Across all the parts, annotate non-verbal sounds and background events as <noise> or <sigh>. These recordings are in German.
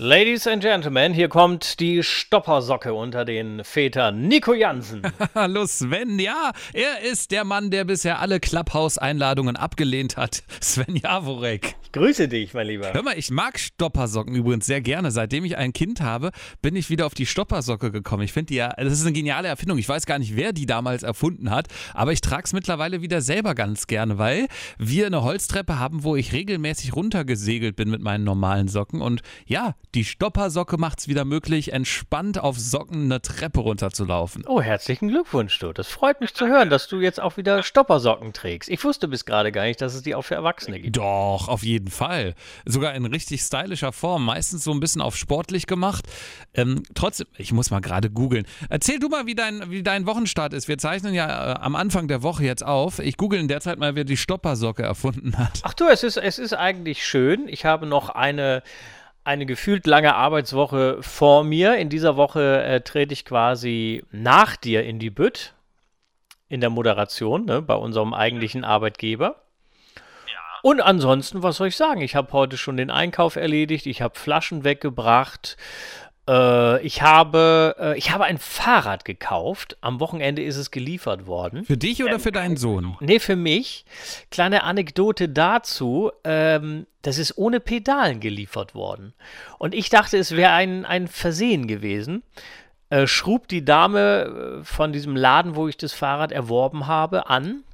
Ladies and Gentlemen, hier kommt die Stoppersocke unter den Vätern, Nico Jansen. <laughs> Hallo Sven, ja, er ist der Mann, der bisher alle Clubhouse-Einladungen abgelehnt hat. <laughs> Sven Jaworek. Ich grüße dich, mein Lieber. Hör mal, ich mag Stoppersocken übrigens sehr gerne. Seitdem ich ein Kind habe, bin ich wieder auf die Stoppersocke gekommen. Ich finde die ja, das ist eine geniale Erfindung. Ich weiß gar nicht, wer die damals erfunden hat, aber ich trage es mittlerweile wieder selber ganz gerne, weil wir eine Holztreppe haben, wo ich regelmäßig runtergesegelt bin mit meinen normalen Socken. Und ja, die Stoppersocke macht es wieder möglich, entspannt auf Socken eine Treppe runterzulaufen. Oh, herzlichen Glückwunsch, du. Das freut mich zu hören, dass du jetzt auch wieder Stoppersocken trägst. Ich wusste bis gerade gar nicht, dass es die auch für Erwachsene gibt. Doch, auf jeden Fall. Sogar in richtig stylischer Form. Meistens so ein bisschen auf sportlich gemacht. Ähm, trotzdem, ich muss mal gerade googeln. Erzähl du mal, wie dein, wie dein Wochenstart ist. Wir zeichnen ja äh, am Anfang der Woche jetzt auf. Ich google in der Zeit mal, wer die Stoppersocke erfunden hat. Ach du, es ist, es ist eigentlich schön. Ich habe noch eine eine gefühlt lange Arbeitswoche vor mir. In dieser Woche äh, trete ich quasi nach dir in die Bütt in der Moderation ne, bei unserem eigentlichen Arbeitgeber. Und ansonsten, was soll ich sagen? Ich habe heute schon den Einkauf erledigt, ich habe Flaschen weggebracht, äh, ich, habe, äh, ich habe ein Fahrrad gekauft. Am Wochenende ist es geliefert worden. Für dich oder für deinen Sohn? Nee, für mich. Kleine Anekdote dazu. Ähm, das ist ohne Pedalen geliefert worden. Und ich dachte, es wäre ein, ein Versehen gewesen. Äh, schrub die Dame äh, von diesem Laden, wo ich das Fahrrad erworben habe, an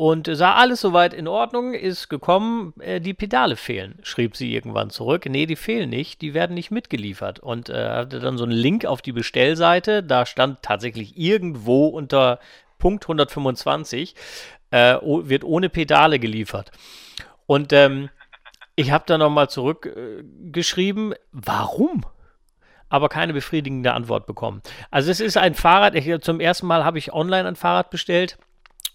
und sah alles soweit in Ordnung, ist gekommen, äh, die Pedale fehlen, schrieb sie irgendwann zurück. Nee, die fehlen nicht, die werden nicht mitgeliefert. Und äh, hatte dann so einen Link auf die Bestellseite, da stand tatsächlich irgendwo unter Punkt 125, äh, wird ohne Pedale geliefert. Und ähm, ich habe dann nochmal zurückgeschrieben, warum? aber keine befriedigende Antwort bekommen. Also es ist ein Fahrrad, ich, zum ersten Mal habe ich online ein Fahrrad bestellt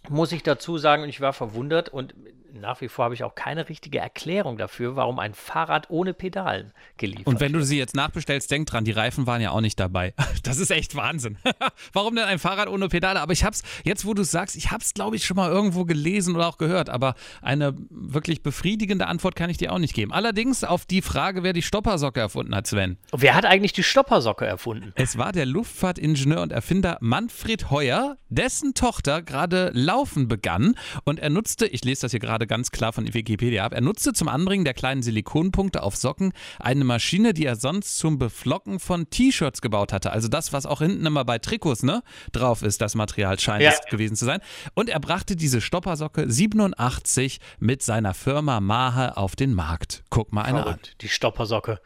muss ich dazu sagen, und ich war verwundert und nach wie vor habe ich auch keine richtige Erklärung dafür, warum ein Fahrrad ohne Pedalen geliefert Und wenn du sie jetzt nachbestellst, denk dran, die Reifen waren ja auch nicht dabei. <laughs> Das ist echt Wahnsinn. <laughs> warum denn ein Fahrrad ohne Pedale? Aber ich habe es, jetzt wo du es sagst, ich habe es, glaube ich, schon mal irgendwo gelesen oder auch gehört, aber eine wirklich befriedigende Antwort kann ich dir auch nicht geben. Allerdings auf die Frage, wer die Stoppersocke erfunden hat, Sven. Wer hat eigentlich die Stoppersocke erfunden? Es war der Luftfahrtingenieur und Erfinder Manfred Heuer, dessen Tochter gerade laufen begann und er nutzte, ich lese das hier gerade ganz klar von Wikipedia ab. Er nutzte zum Anbringen der kleinen Silikonpunkte auf Socken eine Maschine, die er sonst zum Beflocken von T-Shirts gebaut hatte. Also das, was auch hinten immer bei Trikots ne, drauf ist, das Material scheint ja. es gewesen zu sein. Und er brachte diese Stoppersocke 87 mit seiner Firma Mahe auf den Markt. Guck mal eine Verrückt. an. Die Stoppersocke.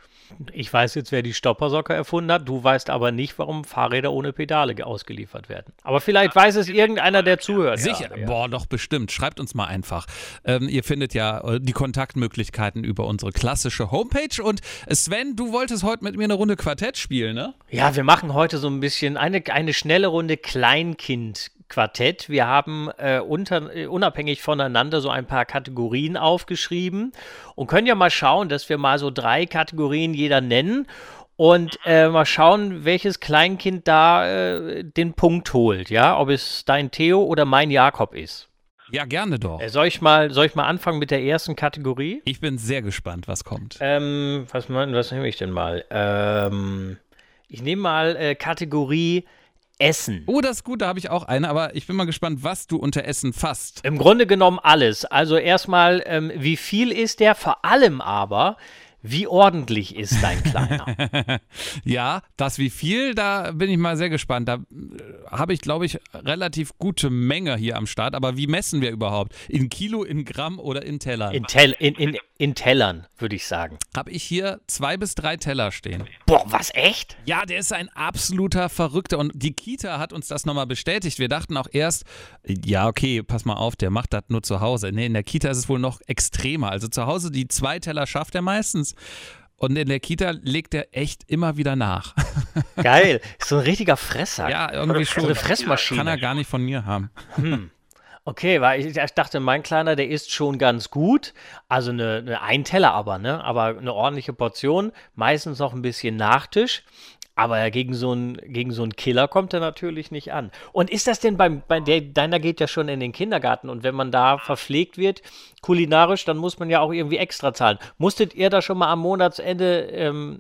Ich weiß jetzt, wer die Stoppersocke erfunden hat. Du weißt aber nicht, warum Fahrräder ohne Pedale ausgeliefert werden. Aber vielleicht weiß es irgendeiner, der zuhört. Sicher. Ja, Boah, doch bestimmt. Schreibt uns mal einfach. Ähm, ihr findet ja äh, die Kontaktmöglichkeiten über unsere klassische Homepage. Und Sven, du wolltest heute mit mir eine Runde Quartett spielen, ne? Ja, wir machen heute so ein bisschen eine, eine schnelle Runde Kleinkind. Quartett. Wir haben äh, unter, äh, unabhängig voneinander so ein paar Kategorien aufgeschrieben und können ja mal schauen, dass wir mal so drei Kategorien jeder nennen und äh, mal schauen, welches Kleinkind da äh, den Punkt holt, ja, ob es dein Theo oder mein Jakob ist. Ja, gerne doch. Äh, soll, ich mal, soll ich mal anfangen mit der ersten Kategorie? Ich bin sehr gespannt, was kommt. Ähm, was, was nehme ich denn mal? Ähm, ich nehme mal äh, Kategorie Essen. Oh, das ist gut, da habe ich auch eine, aber ich bin mal gespannt, was du unter Essen fasst. Im Grunde genommen alles. Also erstmal, ähm, wie viel ist der? Vor allem aber, wie ordentlich ist dein Kleiner? <laughs> ja, das wie viel, da bin ich mal sehr gespannt. Da äh, habe ich, glaube ich, relativ gute Menge hier am Start. Aber wie messen wir überhaupt? In Kilo, in Gramm oder in Tellern? In, Tell in, in, in Tellern, würde ich sagen. Habe ich hier zwei bis drei Teller stehen. Boah, was echt? Ja, der ist ein absoluter Verrückter. Und die Kita hat uns das nochmal bestätigt. Wir dachten auch erst, ja, okay, pass mal auf, der macht das nur zu Hause. Nee, in der Kita ist es wohl noch extremer. Also zu Hause die zwei Teller schafft er meistens uns. Und in der Kita legt er echt immer wieder nach. <laughs> Geil. So ein richtiger Fresser. Ja, irgendwie schon. So eine Fressmaschine. Kann er gar nicht von mir haben. Hm. Okay, weil ich, ich, dachte, mein Kleiner, der isst schon ganz gut. Also eine, eine ein Teller aber, ne? Aber eine ordentliche Portion. Meistens noch ein bisschen Nachtisch. Aber gegen so einen so Killer kommt er natürlich nicht an. Und ist das denn beim, bei der, deiner geht ja schon in den Kindergarten und wenn man da verpflegt wird, kulinarisch, dann muss man ja auch irgendwie extra zahlen. Musstet ihr da schon mal am Monatsende ähm,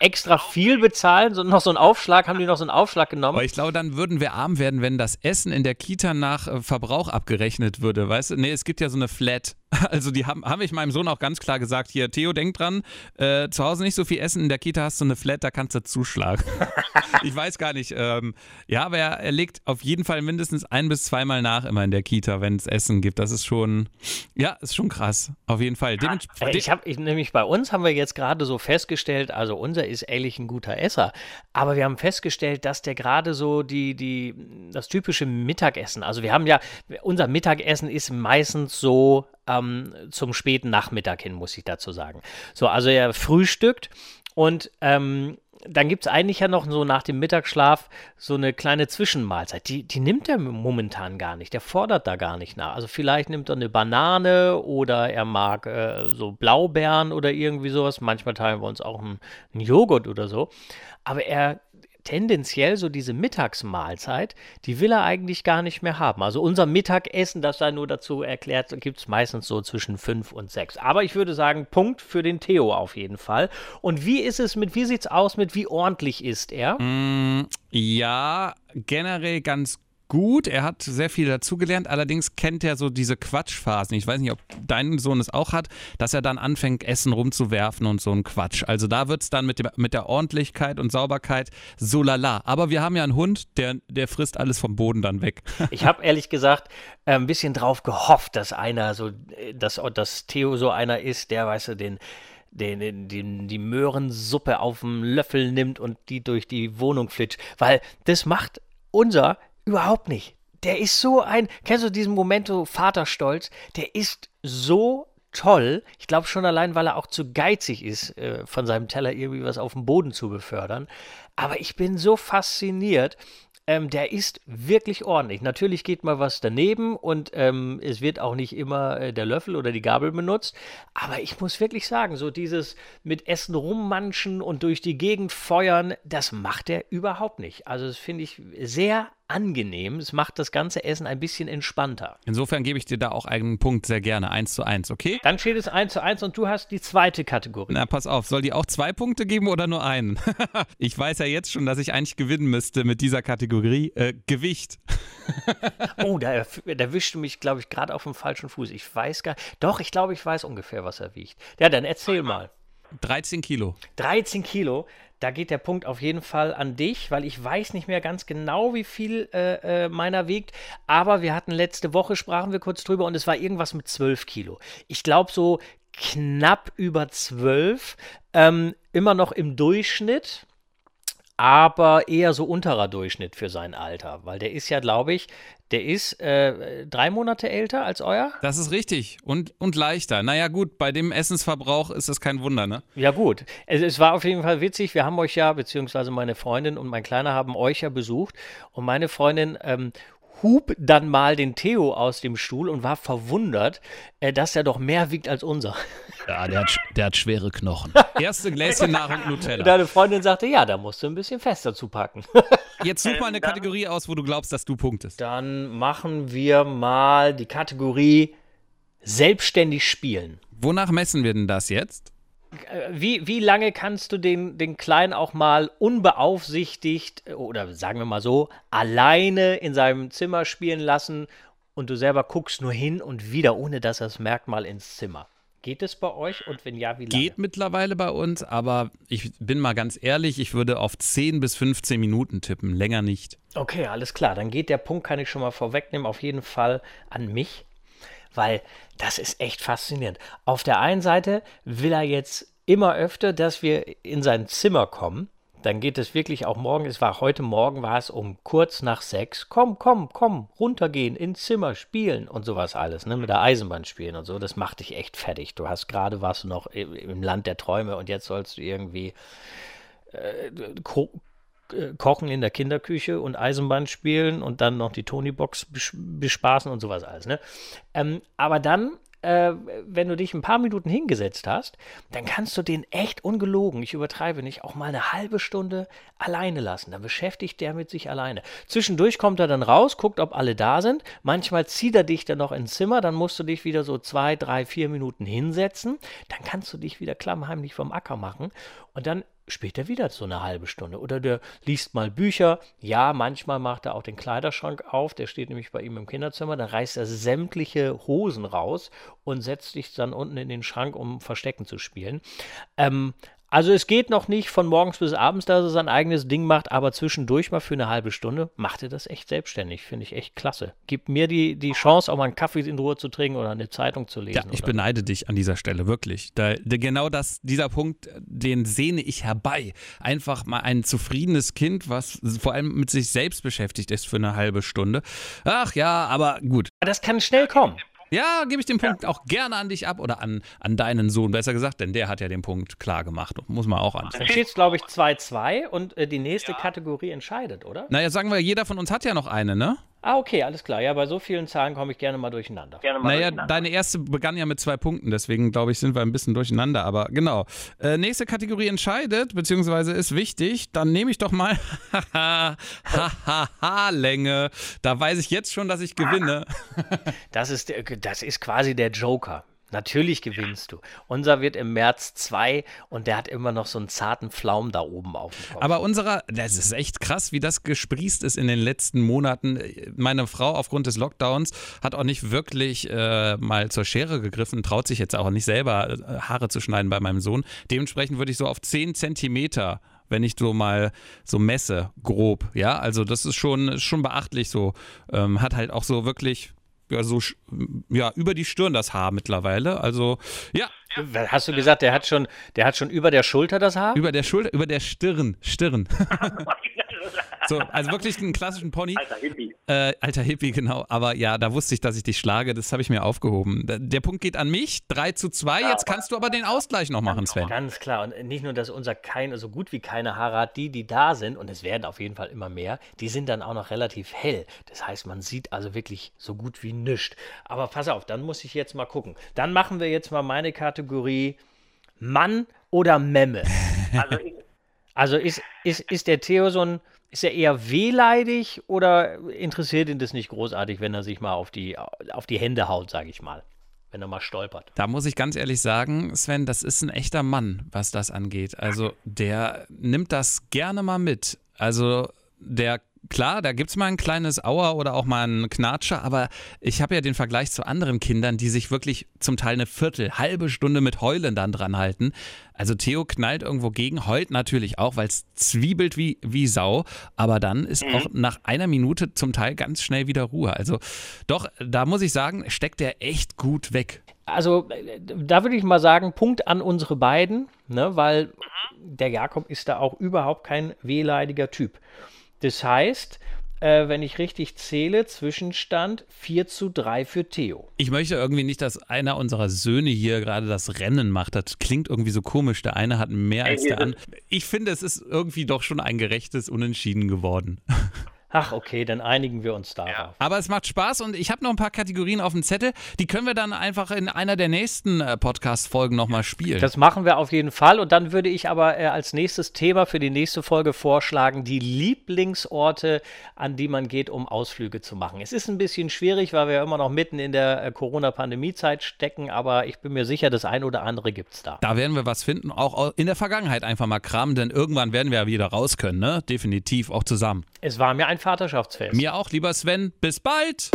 extra viel bezahlen? So, noch so einen Aufschlag, haben die noch so einen Aufschlag genommen? Aber ich glaube, dann würden wir arm werden, wenn das Essen in der Kita nach äh, Verbrauch abgerechnet würde, weißt du? Nee, es gibt ja so eine Flat. <laughs> Also die haben, habe ich meinem Sohn auch ganz klar gesagt, hier, Theo, denk dran, äh, zu Hause nicht so viel essen, in der Kita hast du eine Flat, da kannst du zuschlagen. <laughs> ich weiß gar nicht. Ähm, ja, aber er, er legt auf jeden Fall mindestens ein bis zweimal nach immer in der Kita, wenn es Essen gibt. Das ist schon, ja, ist schon krass. Auf jeden Fall. Ja, ich habe nämlich bei uns haben wir jetzt gerade so festgestellt, also unser ist ehrlich ein guter Esser, aber wir haben festgestellt, dass der gerade so die, die, das typische Mittagessen, also wir haben ja, unser Mittagessen ist meistens so ähm, zum späten Nachmittag hin, muss ich dazu sagen. So, also er frühstückt und ähm, dann gibt es eigentlich ja noch so nach dem Mittagsschlaf so eine kleine Zwischenmahlzeit. Die, die nimmt er momentan gar nicht. Der fordert da gar nicht nach. Also vielleicht nimmt er eine Banane oder er mag äh, so Blaubeeren oder irgendwie sowas. Manchmal teilen wir uns auch einen, einen Joghurt oder so. Aber er tendenziell so diese Mittagsmahlzeit, die will er eigentlich gar nicht mehr haben. Also unser Mittagessen, das sei nur dazu erklärt, gibt es meistens so zwischen fünf und sechs. Aber ich würde sagen, Punkt für den Theo auf jeden Fall. Und wie ist es mit, wie sieht es aus mit, wie ordentlich ist er? Mm, ja, generell ganz gut. Er hat sehr viel dazugelernt. Allerdings kennt er so diese Quatschphasen. Ich weiß nicht, ob dein Sohn es auch hat, dass er dann anfängt, Essen rumzuwerfen und so ein Quatsch. Also da wird es dann mit, dem, mit der Ordentlichkeit und Sauberkeit so lala. Aber wir haben ja einen Hund, der, der frisst alles vom Boden dann weg. <laughs> Ich habe ehrlich gesagt äh, ein bisschen drauf gehofft, dass einer so, äh, dass, dass Theo so einer ist, der, weißt du, den den, den, die Möhrensuppe auf dem Löffel nimmt und die durch die Wohnung flitscht. Weil das macht unser Überhaupt nicht. Der ist so ein, kennst du diesen Momento Vaterstolz? Der ist so toll. Ich glaube schon allein, weil er auch zu geizig ist, äh, von seinem Teller irgendwie was auf dem Boden zu befördern. Aber ich bin so fasziniert, ähm, der ist wirklich ordentlich. Natürlich geht mal was daneben und ähm, es wird auch nicht immer äh, der Löffel oder die Gabel benutzt. Aber ich muss wirklich sagen, so dieses mit Essen rummanschen und durch die Gegend feuern, das macht er überhaupt nicht. Also das finde ich sehr angenehm. Es macht das ganze Essen ein bisschen entspannter. Insofern gebe ich dir da auch einen Punkt sehr gerne. Eins zu eins, okay? Dann steht es eins zu eins und du hast die zweite Kategorie. Na, pass auf. Soll die auch zwei Punkte geben oder nur einen? <laughs> ich weiß ja jetzt schon, dass ich eigentlich gewinnen müsste mit dieser Kategorie äh, Gewicht. <laughs> oh, da, da wischte mich, glaube ich, gerade auf dem falschen Fuß. Ich weiß gar Doch, ich glaube, ich weiß ungefähr, was er wiegt. Ja, dann erzähl mal. 13 Kilo. 13 Kilo. Da geht der Punkt auf jeden Fall an dich, weil ich weiß nicht mehr ganz genau, wie viel äh, äh, meiner wiegt. Aber wir hatten letzte Woche, sprachen wir kurz drüber und es war irgendwas mit 12 Kilo. Ich glaube so knapp über 12. Ähm, immer noch im Durchschnitt aber eher so unterer Durchschnitt für sein Alter, weil der ist ja, glaube ich, der ist äh, drei Monate älter als euer. Das ist richtig und, und leichter. Naja, gut, bei dem Essensverbrauch ist das kein Wunder, ne? Ja, gut. Es, es war auf jeden Fall witzig. Wir haben euch ja, beziehungsweise meine Freundin und mein Kleiner haben euch ja besucht und meine Freundin ähm, hub dann mal den Theo aus dem Stuhl und war verwundert, äh, dass er doch mehr wiegt als unser. <laughs> Ja, der hat, der hat schwere Knochen. Erste Gläschen Nahrung Nutella. Deine Freundin sagte, ja, da musst du ein bisschen fester zupacken. <laughs> Jetzt such mal eine Kategorie aus, wo du glaubst, dass du punktest. Dann machen wir mal die Kategorie selbstständig spielen. Wonach messen wir denn das jetzt? Wie, wie lange kannst du den, den Kleinen auch mal unbeaufsichtigt oder sagen wir mal so, alleine in seinem Zimmer spielen lassen und du selber guckst nur hin und wieder, ohne dass er es merkt, mal ins Zimmer? Geht es bei euch und wenn ja, wie lange? Geht mittlerweile bei uns, aber ich bin mal ganz ehrlich, ich würde auf 10 bis 15 Minuten tippen, länger nicht. Okay, alles klar. Dann geht der Punkt, kann ich schon mal vorwegnehmen, auf jeden Fall an mich weil das ist echt faszinierend. Auf der einen Seite will er jetzt immer öfter, dass wir in sein Zimmer kommen. Dann geht es wirklich auch morgen, es war heute Morgen, war es um kurz nach sechs. Komm, komm, komm, runtergehen, ins Zimmer, spielen und sowas alles, ne? Mit der Eisenbahn spielen und so. Das macht dich echt fertig. Du hast gerade warst du noch im Land der Träume und jetzt sollst du irgendwie äh, kochen in der Kinderküche und Eisenbahn spielen und dann noch die Tonybox bespaßen und sowas alles. Ne? Ähm, aber dann äh, wenn du dich ein paar Minuten hingesetzt hast, dann kannst du den echt ungelogen, ich übertreibe nicht, auch mal eine halbe Stunde alleine lassen. Dann beschäftigt der mit sich alleine. Zwischendurch kommt er dann raus, guckt, ob alle da sind. Manchmal zieht er dich dann noch ins Zimmer, dann musst du dich wieder so zwei, drei, vier Minuten hinsetzen. Dann kannst du dich wieder klammheimlich vom Acker machen und dann später wieder so eine halbe Stunde. Oder der liest mal Bücher. Ja, manchmal macht er auch den Kleiderschrank auf. Der steht nämlich bei ihm im Kinderzimmer. Dann reißt er sämtliche Hosen raus und setzt sich dann unten in den Schrank, um Verstecken zu spielen. Ähm, also es geht noch nicht von morgens bis abends, dass er sein eigenes Ding macht, aber zwischendurch mal für eine halbe Stunde macht er das echt selbstständig. Finde ich echt klasse. Gibt mir die, die Chance, auch mal einen Kaffee in Ruhe zu trinken oder eine Zeitung zu lesen. Ja, ich beneide dich an dieser Stelle, wirklich. Da, genau das, dieser Punkt, den sehne ich herbei. Einfach mal ein zufriedenes Kind, was vor allem mit sich selbst beschäftigt ist für eine halbe Stunde. Ach ja, aber gut. Das kann schnell kommen. Ja, gebe ich den Punkt ja. auch gerne an dich ab oder an, an deinen Sohn, besser gesagt, denn der hat ja den Punkt klar gemacht. Muss man auch an. Dann steht es, glaube ich, 2-2 und äh, die nächste ja. Kategorie entscheidet, oder? Naja, sagen wir, jeder von uns hat ja noch eine, ne? Ah, okay, alles klar. Ja, bei so vielen Zahlen komme ich gerne mal durcheinander. Gerne mal naja, durcheinander. deine erste begann ja mit zwei Punkten, deswegen glaube ich, sind wir ein bisschen durcheinander. Aber genau. Äh, nächste Kategorie entscheidet, beziehungsweise ist wichtig. Dann nehme ich doch mal Länge. Da weiß ich jetzt schon, dass ich gewinne. das, ist, das ist quasi der Joker. Natürlich gewinnst du. Unser wird im März 2 und der hat immer noch so einen zarten Pflaum da oben auf dem Kopf. Aber unserer, das ist echt krass, wie das gesprießt ist in den letzten Monaten. Meine Frau aufgrund des Lockdowns hat auch nicht wirklich äh, mal zur Schere gegriffen, traut sich jetzt auch nicht selber äh, Haare zu schneiden bei meinem Sohn. Dementsprechend würde ich so auf 10 Zentimeter wenn ich so mal so messe, grob, ja, also das ist schon, schon beachtlich so, ähm, hat halt auch so wirklich ja, so ja, über die Stirn das Haar mittlerweile. Also, ja. Hast du gesagt, der hat schon, der hat schon über der Schulter das Haar? Über der Schulter, über der Stirn, Stirn. <laughs> <laughs> So, also wirklich einen klassischen Pony. Alter Hippie. Äh, alter Hippie, genau. Aber ja, da wusste ich, dass ich dich schlage. Das habe ich mir aufgehoben. Der Punkt geht an mich. 3 zu 2. Ja, Jetzt kannst du aber den Ausgleich noch machen, Sven. Ganz klar. Und nicht nur, dass unser keine, so gut wie keine Haare hat, die, die da sind, und es werden auf jeden Fall immer mehr, die sind dann auch noch relativ hell. Das heißt, man sieht also wirklich so gut wie nichts. Aber pass auf, dann muss ich jetzt mal gucken. Dann machen wir jetzt mal meine Kategorie Mann oder Memme. <laughs> Also, also ist, ist, ist der Theo so ein ist er eher wehleidig oder interessiert ihn das nicht großartig, wenn er sich mal auf die, auf die Hände haut, sage ich mal? Wenn er mal stolpert. Da muss ich ganz ehrlich sagen, Sven, das ist ein echter Mann, was das angeht. Also der nimmt das gerne mal mit. Also der klar, da gibt es mal ein kleines Auer oder auch mal einen Knatscher, aber ich habe ja den Vergleich zu anderen Kindern, die sich wirklich zum Teil eine Viertel, halbe Stunde mit Heulen dann dran halten. Also Theo knallt irgendwo gegen, heult natürlich auch, weil es zwiebelt wie, wie Sau, aber dann ist mhm. auch nach einer Minute zum Teil ganz schnell wieder Ruhe. Also doch, da muss ich sagen, steckt er echt gut weg. Also da würde ich mal sagen, Punkt an unsere beiden, ne, weil mhm. der Jakob ist da auch überhaupt kein wehleidiger Typ. Das heißt, äh, wenn ich richtig zähle, Zwischenstand 4 zu 3 für Theo. Ich möchte irgendwie nicht, dass einer unserer Söhne hier gerade das Rennen macht. Das klingt irgendwie so komisch. Der eine hat mehr als der andere. Ich finde, es ist irgendwie doch schon ein gerechtes Unentschieden geworden. <laughs> Ach, okay, dann einigen wir uns darauf. Ja. Aber es macht Spaß und ich habe noch ein paar Kategorien auf dem Zettel. Die können wir dann einfach in einer der nächsten äh, Podcast-Folgen nochmal spielen. Das machen wir auf jeden Fall. Und dann würde ich aber äh, als nächstes Thema für die nächste Folge vorschlagen, die Lieblingsorte, an die man geht, um Ausflüge zu machen. Es ist ein bisschen schwierig, weil wir ja immer noch mitten in der äh, Corona-Pandemie-Zeit stecken, aber ich bin mir sicher, das ein oder andere gibt es da. Da werden wir was finden, auch in der Vergangenheit einfach mal kramen, denn irgendwann werden wir ja wieder raus können, ne? Definitiv, auch zusammen. Es war mir ein Vaterschaftsfest. Mir auch, lieber Sven. Bis bald!